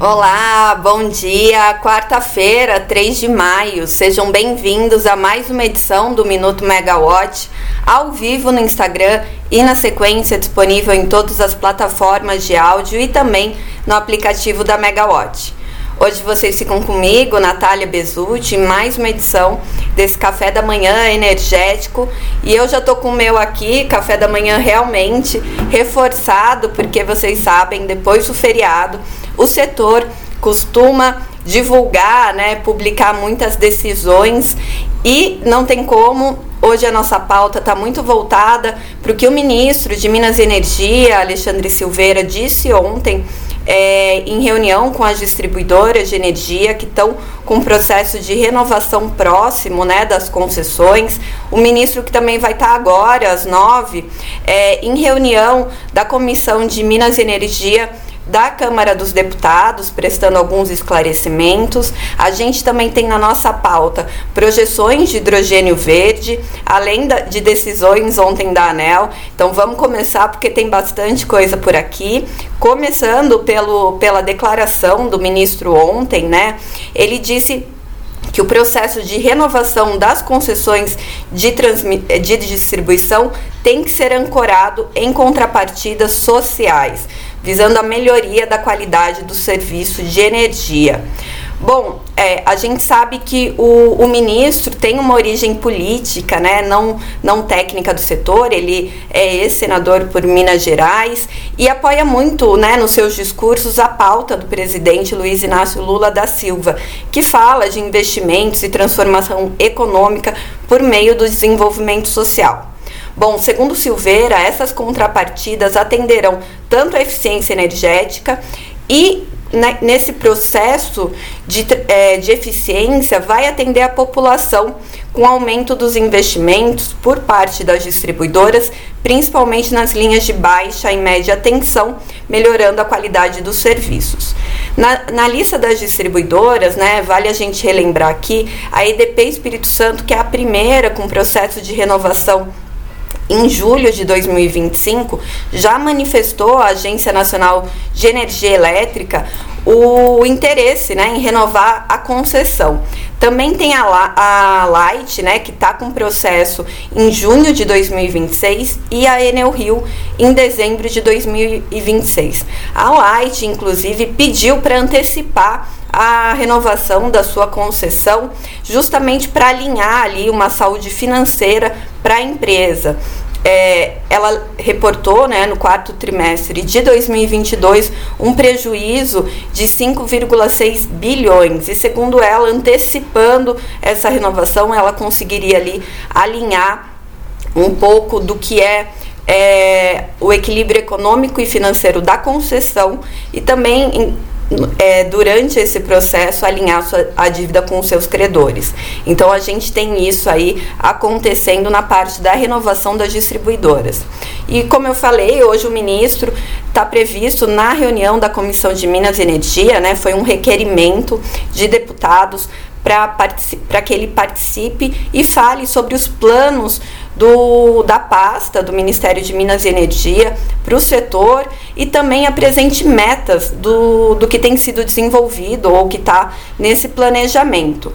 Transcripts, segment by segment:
Olá, bom dia. Quarta-feira, 3 de maio. Sejam bem-vindos a mais uma edição do Minuto Megawatt, ao vivo no Instagram e na sequência disponível em todas as plataformas de áudio e também no aplicativo da Megawatt. Hoje vocês ficam comigo, Natália Bezutti, mais uma edição desse café da manhã energético. E eu já tô com o meu aqui, café da manhã realmente reforçado, porque vocês sabem, depois do feriado, o setor costuma divulgar, né, publicar muitas decisões e não tem como. Hoje a nossa pauta está muito voltada para o que o ministro de Minas e Energia, Alexandre Silveira, disse ontem é, em reunião com as distribuidoras de energia que estão com processo de renovação próximo né, das concessões. O ministro que também vai estar agora, às nove, é, em reunião da Comissão de Minas e Energia da Câmara dos Deputados, prestando alguns esclarecimentos. A gente também tem na nossa pauta projeções de hidrogênio verde, além de decisões ontem da ANEL. Então vamos começar porque tem bastante coisa por aqui. Começando pelo, pela declaração do ministro ontem, né? Ele disse que o processo de renovação das concessões de, de distribuição tem que ser ancorado em contrapartidas sociais visando a melhoria da qualidade do serviço de energia. Bom, é, a gente sabe que o, o, ministro tem uma origem política, né, não, não técnica do setor, ele é ex-senador por Minas Gerais e apoia muito né, nos seus discursos a pauta do presidente Luiz Inácio Lula da Silva, que fala de investimentos e transformação econômica por meio do desenvolvimento social. Bom, segundo Silveira, essas contrapartidas atenderão tanto a eficiência energética e né, nesse processo de, é, de eficiência vai atender a população com aumento dos investimentos por parte das distribuidoras, principalmente nas linhas de baixa e média tensão, melhorando a qualidade dos serviços. Na, na lista das distribuidoras, né, vale a gente relembrar aqui a EDP Espírito Santo, que é a primeira com processo de renovação em julho de 2025, já manifestou a Agência Nacional de Energia Elétrica o interesse né, em renovar a concessão. Também tem a, a Light, né, que está com processo em junho de 2026, e a Enel Rio em dezembro de 2026. A Light, inclusive, pediu para antecipar a renovação da sua concessão, justamente para alinhar ali uma saúde financeira para a empresa. É, ela reportou né, no quarto trimestre de 2022 um prejuízo de 5,6 bilhões. E segundo ela antecipando essa renovação ela conseguiria ali alinhar um pouco do que é é, o equilíbrio econômico e financeiro da concessão e também é, durante esse processo alinhar sua, a dívida com os seus credores. Então a gente tem isso aí acontecendo na parte da renovação das distribuidoras. E como eu falei, hoje o ministro está previsto na reunião da Comissão de Minas e Energia, né, foi um requerimento de deputados para que ele participe e fale sobre os planos do, da pasta do Ministério de Minas e Energia para o setor e também apresente metas do, do que tem sido desenvolvido ou que está nesse planejamento.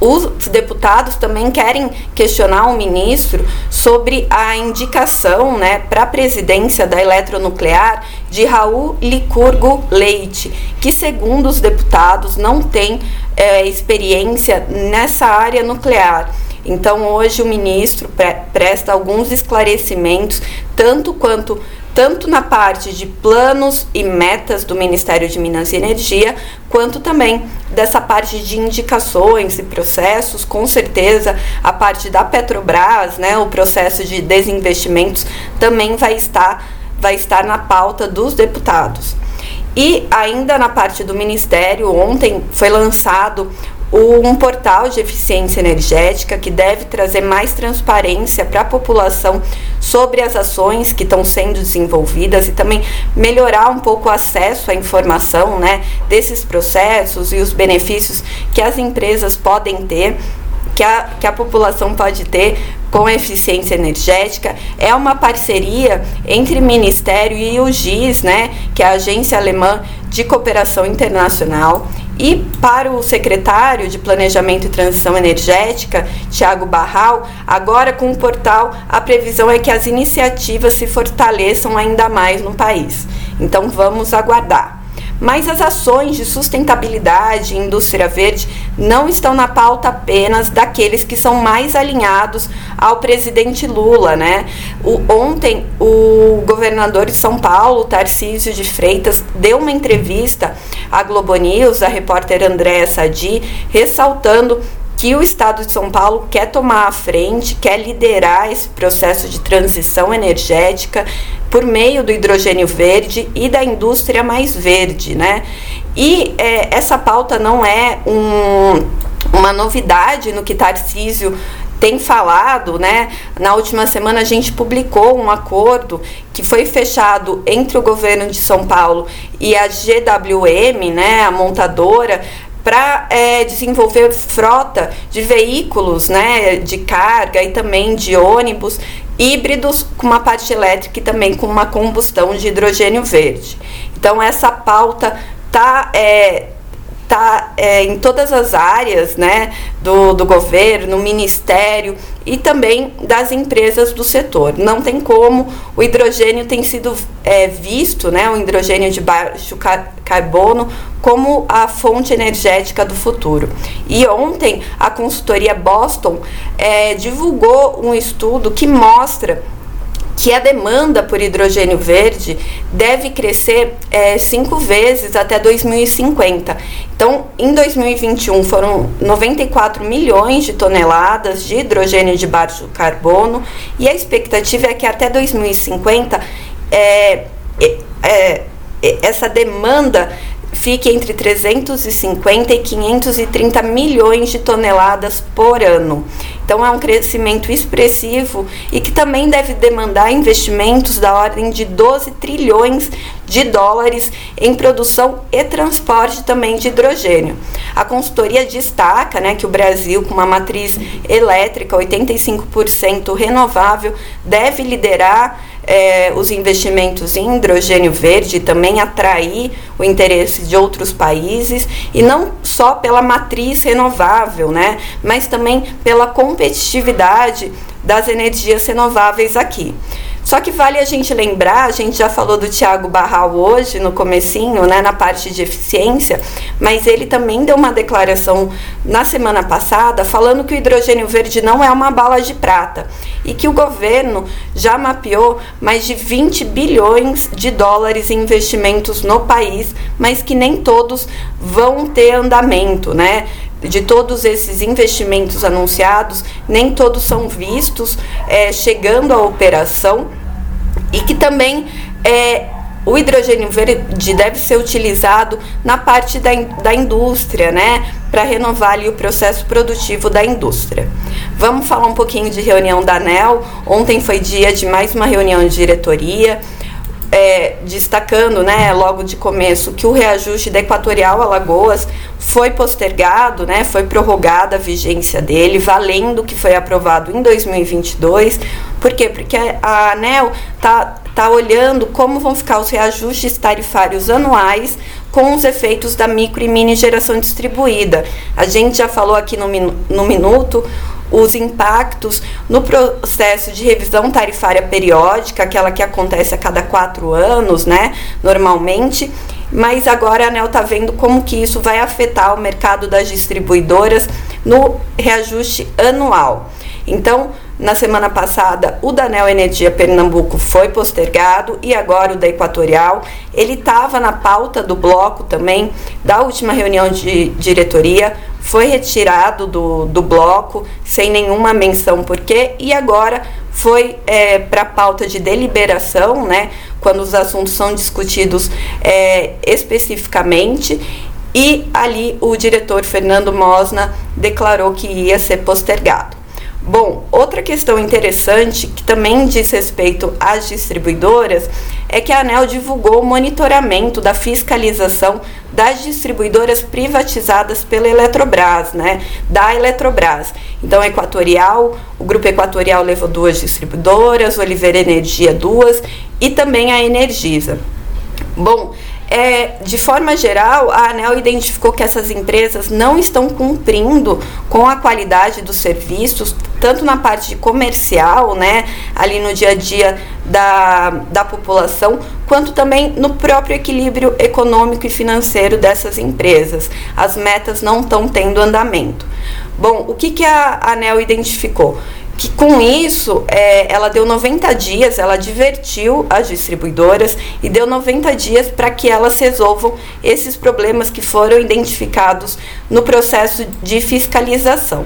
Os deputados também querem questionar o ministro sobre a indicação né, para a presidência da eletronuclear de Raul Licurgo Leite, que, segundo os deputados, não tem é, experiência nessa área nuclear. Então, hoje o ministro pre presta alguns esclarecimentos, tanto quanto tanto na parte de planos e metas do Ministério de Minas e Energia, quanto também dessa parte de indicações e processos, com certeza a parte da Petrobras, né, o processo de desinvestimentos também vai estar vai estar na pauta dos deputados. E ainda na parte do Ministério, ontem foi lançado um portal de eficiência energética que deve trazer mais transparência para a população sobre as ações que estão sendo desenvolvidas e também melhorar um pouco o acesso à informação né, desses processos e os benefícios que as empresas podem ter que a, que a população pode ter com eficiência energética é uma parceria entre o Ministério e o GIS, né, que é a Agência Alemã de Cooperação Internacional e para o secretário de Planejamento e Transição Energética, Tiago Barral, agora com o portal, a previsão é que as iniciativas se fortaleçam ainda mais no país. Então vamos aguardar. Mas as ações de sustentabilidade e indústria verde não estão na pauta apenas daqueles que são mais alinhados ao presidente Lula, né? O, ontem, o governador de São Paulo, Tarcísio de Freitas, deu uma entrevista à Globo News, a repórter Andréa Sadi, ressaltando que o Estado de São Paulo quer tomar a frente, quer liderar esse processo de transição energética por meio do hidrogênio verde e da indústria mais verde, né? E é, essa pauta não é um, uma novidade no que Tarcísio tem falado, né? Na última semana a gente publicou um acordo que foi fechado entre o governo de São Paulo e a GWM, né, a montadora, para é, desenvolver frota de veículos né, de carga e também de ônibus híbridos com uma parte elétrica e também com uma combustão de hidrogênio verde. Então essa pauta está é, tá, é, em todas as áreas né, do, do governo, ministério e também das empresas do setor. Não tem como, o hidrogênio tem sido é, visto, né, o hidrogênio de baixo carbono, como a fonte energética do futuro. E ontem a consultoria Boston é, divulgou um estudo que mostra que a demanda por hidrogênio verde deve crescer é, cinco vezes até 2050. Então, em 2021 foram 94 milhões de toneladas de hidrogênio de baixo carbono e a expectativa é que até 2050 é, é, essa demanda fique entre 350 e 530 milhões de toneladas por ano. Então é um crescimento expressivo e que também deve demandar investimentos da ordem de 12 trilhões de dólares em produção e transporte também de hidrogênio. A consultoria destaca né, que o Brasil, com uma matriz elétrica 85% renovável, deve liderar é, os investimentos em hidrogênio verde, também atrair o interesse de outros países e não só pela matriz renovável, né, mas também pela competitividade das energias renováveis aqui. Só que vale a gente lembrar, a gente já falou do Tiago Barral hoje no comecinho, né, na parte de eficiência, mas ele também deu uma declaração na semana passada falando que o hidrogênio verde não é uma bala de prata e que o governo já mapeou mais de 20 bilhões de dólares em investimentos no país, mas que nem todos vão ter andamento, né? de todos esses investimentos anunciados, nem todos são vistos é, chegando à operação e que também é, o hidrogênio verde deve ser utilizado na parte da, da indústria, né, para renovar ali o processo produtivo da indústria. Vamos falar um pouquinho de reunião da ANEL. Ontem foi dia de mais uma reunião de diretoria é, destacando, né, logo de começo, que o reajuste da Equatorial Alagoas foi postergado, né, foi prorrogada a vigência dele, valendo que foi aprovado em 2022. Por quê? Porque a ANEL tá, tá olhando como vão ficar os reajustes tarifários anuais com os efeitos da micro e mini geração distribuída. A gente já falou aqui no, no minuto os impactos no processo de revisão tarifária periódica, aquela que acontece a cada quatro anos, né, normalmente, mas agora a ANEL está vendo como que isso vai afetar o mercado das distribuidoras no reajuste anual. Então, na semana passada, o da Neo Energia Pernambuco foi postergado e agora o da Equatorial. Ele estava na pauta do bloco também da última reunião de diretoria, foi retirado do, do bloco sem nenhuma menção por quê e agora foi é, para a pauta de deliberação, né, quando os assuntos são discutidos é, especificamente. E ali o diretor Fernando Mosna declarou que ia ser postergado. Bom, outra questão interessante que também diz respeito às distribuidoras é que a ANEL divulgou o monitoramento da fiscalização das distribuidoras privatizadas pela Eletrobras, né? Da Eletrobras. Então, Equatorial, o Grupo Equatorial levou duas distribuidoras, Oliveira Energia duas e também a Energisa. Bom, é, de forma geral, a ANEL identificou que essas empresas não estão cumprindo com a qualidade dos serviços, tanto na parte comercial, né, ali no dia a dia da, da população, quanto também no próprio equilíbrio econômico e financeiro dessas empresas. As metas não estão tendo andamento. Bom, o que, que a ANEL identificou? Que com isso é, ela deu 90 dias, ela divertiu as distribuidoras e deu 90 dias para que elas resolvam esses problemas que foram identificados no processo de fiscalização.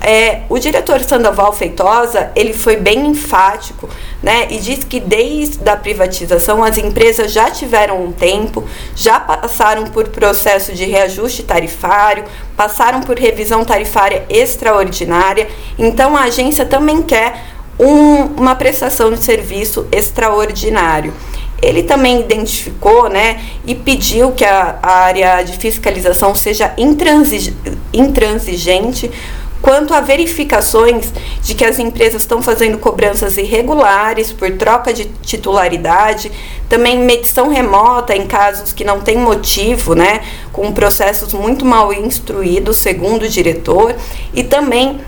É, o diretor Sandoval Feitosa ele foi bem enfático né, e disse que desde a privatização as empresas já tiveram um tempo, já passaram por processo de reajuste tarifário, passaram por revisão tarifária extraordinária, então a agência também quer um, uma prestação de serviço extraordinário. Ele também identificou né, e pediu que a, a área de fiscalização seja intransigente quanto a verificações de que as empresas estão fazendo cobranças irregulares por troca de titularidade, também medição remota em casos que não tem motivo, né, com processos muito mal instruídos, segundo o diretor, e também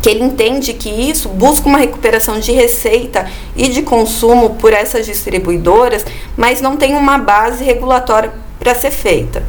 que ele entende que isso busca uma recuperação de receita e de consumo por essas distribuidoras, mas não tem uma base regulatória para ser feita.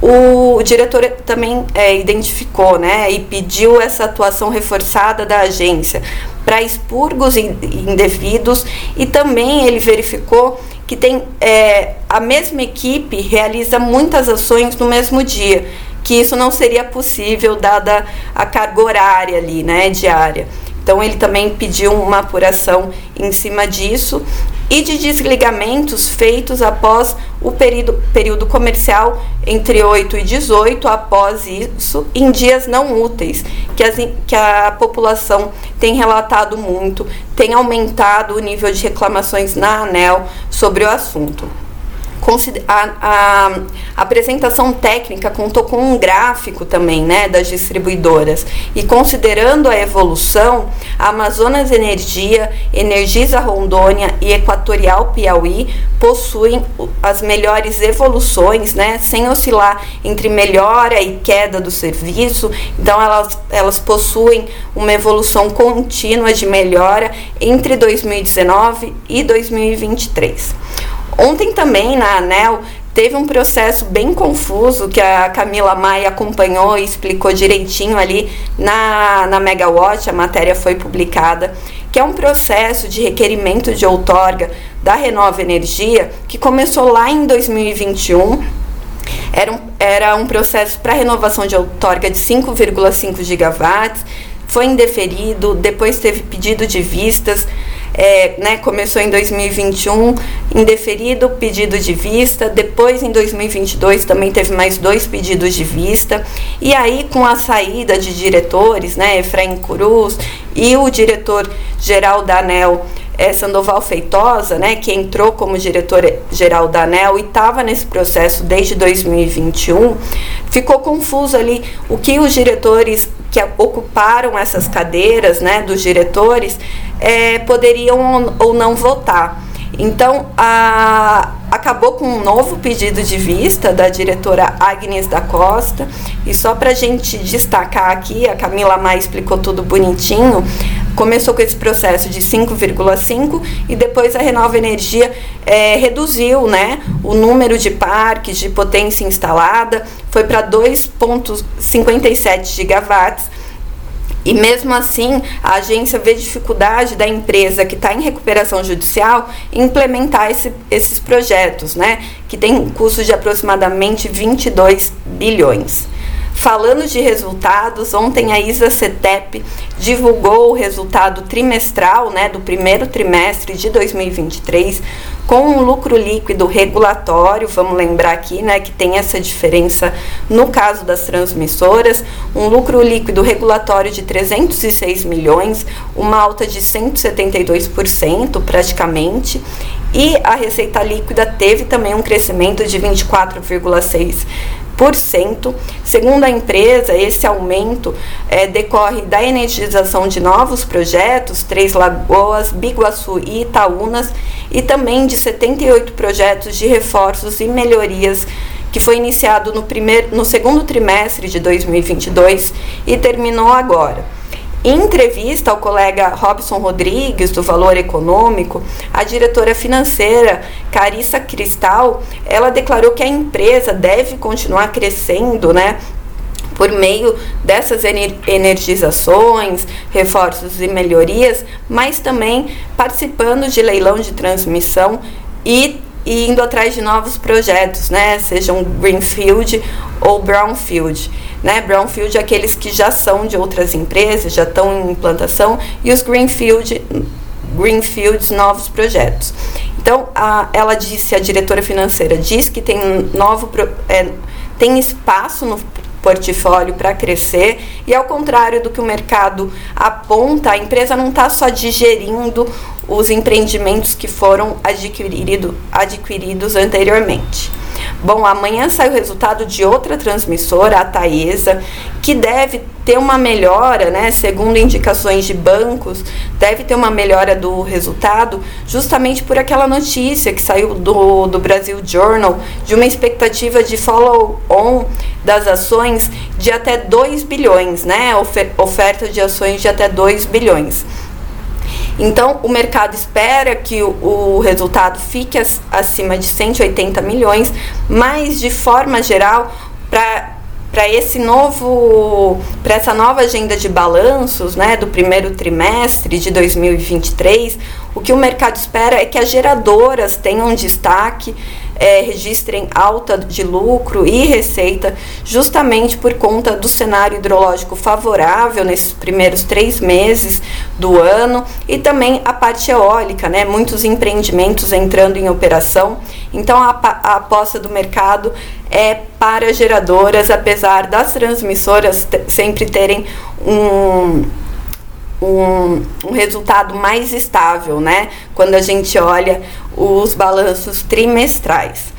O diretor também é, identificou né, e pediu essa atuação reforçada da agência para expurgos indevidos e também ele verificou que tem é, a mesma equipe realiza muitas ações no mesmo dia, que isso não seria possível dada a carga horária ali, né, diária. Então ele também pediu uma apuração em cima disso e de desligamentos feitos após o período, período comercial entre 8 e 18, após isso, em dias não úteis, que, as, que a população tem relatado muito, tem aumentado o nível de reclamações na ANEL sobre o assunto a, a, apresentação técnica contou com um gráfico também, né, das distribuidoras. E considerando a evolução, a Amazonas Energia, Energisa Rondônia e Equatorial Piauí possuem as melhores evoluções, né, sem oscilar entre melhora e queda do serviço. Então elas, elas possuem uma evolução contínua de melhora entre 2019 e 2023. Ontem também na ANEL teve um processo bem confuso que a Camila Maia acompanhou e explicou direitinho ali na, na Megawatt, a matéria foi publicada, que é um processo de requerimento de outorga da Renova Energia que começou lá em 2021 era um, era um processo para renovação de outorga de 5,5 gigawatts, foi indeferido, depois teve pedido de vistas, é, né, começou em 2021, indeferido, pedido de vista, depois em 2022 também teve mais dois pedidos de vista, e aí com a saída de diretores, né, Efraim Cruz e o diretor-geral da ANEL, é, Sandoval Feitosa, né, que entrou como diretor-geral da ANEL e estava nesse processo desde 2021, ficou confuso ali o que os diretores que ocuparam essas cadeiras, né, dos diretores, é, poderiam ou não votar. Então, a, acabou com um novo pedido de vista da diretora Agnes da Costa. E só para a gente destacar aqui, a Camila Maia explicou tudo bonitinho. Começou com esse processo de 5,5 e depois a Renova Energia é, reduziu né, o número de parques de potência instalada, foi para 2,57 gigawatts e mesmo assim, a agência vê dificuldade da empresa que está em recuperação judicial implementar esse, esses projetos, né? Que tem custo de aproximadamente 22 bilhões. Falando de resultados, ontem a ISA CETEP divulgou o resultado trimestral né, do primeiro trimestre de 2023 com um lucro líquido regulatório, vamos lembrar aqui né, que tem essa diferença no caso das transmissoras, um lucro líquido regulatório de 306 milhões, uma alta de 172% praticamente, e a receita líquida teve também um crescimento de 24,6 Segundo a empresa, esse aumento é, decorre da energização de novos projetos, Três Lagoas, Biguaçu e Itaúnas, e também de 78 projetos de reforços e melhorias que foi iniciado no, primeiro, no segundo trimestre de 2022 e terminou agora. Em entrevista ao colega Robson Rodrigues, do Valor Econômico, a diretora financeira Carissa Cristal, ela declarou que a empresa deve continuar crescendo, né, por meio dessas energizações, reforços e melhorias, mas também participando de leilão de transmissão e, e indo atrás de novos projetos, né, sejam greenfield ou brownfield. Né? Brownfield é aqueles que já são de outras empresas, já estão em implantação, e os Greenfield, Greenfields, novos projetos. Então, a, ela disse, a diretora financeira diz que tem novo é, tem espaço no portfólio para crescer e ao contrário do que o mercado aponta, a empresa não está só digerindo os empreendimentos que foram adquirido, adquiridos anteriormente. Bom, amanhã sai o resultado de outra transmissora, a Taesa, que deve ter uma melhora, né, segundo indicações de bancos, deve ter uma melhora do resultado, justamente por aquela notícia que saiu do, do Brasil Journal, de uma expectativa de follow-on das ações de até 2 bilhões, né, oferta de ações de até 2 bilhões. Então, o mercado espera que o, o resultado fique as, acima de 180 milhões, mas de forma geral, para para esse novo para essa nova agenda de balanços, né, do primeiro trimestre de 2023, o que o mercado espera é que as geradoras tenham destaque é, registrem alta de lucro e receita, justamente por conta do cenário hidrológico favorável nesses primeiros três meses do ano e também a parte eólica, né? Muitos empreendimentos entrando em operação. Então a, a aposta do mercado é para geradoras, apesar das transmissoras sempre terem um um, um, resultado mais estável, né? Quando a gente olha os balanços trimestrais.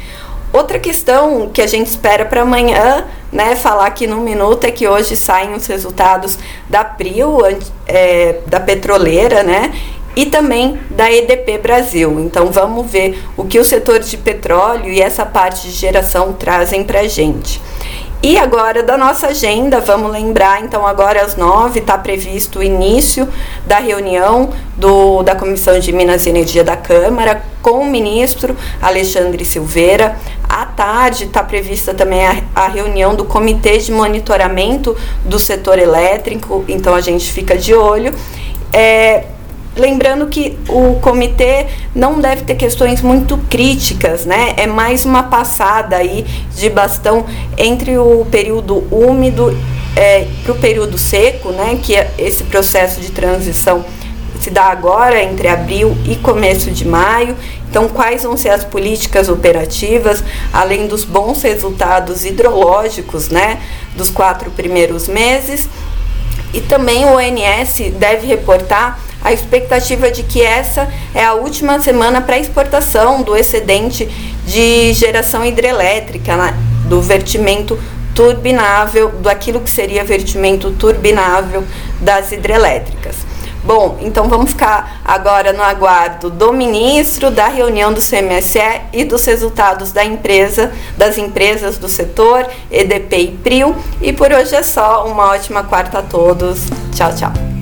Outra questão que a gente espera para amanhã, né, falar aqui no minuto, é que hoje saem os resultados da Prio, é, da petroleira, né, e também da EDP Brasil. Então vamos ver o que o setor de petróleo e essa parte de geração trazem para a gente. E agora da nossa agenda, vamos lembrar, então agora às nove está previsto o início da reunião do, da Comissão de Minas e Energia da Câmara com o ministro Alexandre Silveira. À tarde está prevista também a, a reunião do Comitê de Monitoramento do Setor Elétrico, então a gente fica de olho. É, Lembrando que o comitê não deve ter questões muito críticas, né? É mais uma passada aí de bastão entre o período úmido é, para o período seco, né? Que é esse processo de transição se dá agora entre abril e começo de maio. Então, quais vão ser as políticas operativas, além dos bons resultados hidrológicos, né, dos quatro primeiros meses? E também o ONS deve reportar a expectativa de que essa é a última semana para exportação do excedente de geração hidrelétrica, né, do vertimento turbinável, do aquilo que seria vertimento turbinável das hidrelétricas. Bom, então vamos ficar agora no aguardo do ministro, da reunião do CMSE e dos resultados da empresa, das empresas do setor, EDP e PRIO. E por hoje é só. Uma ótima quarta a todos. Tchau, tchau.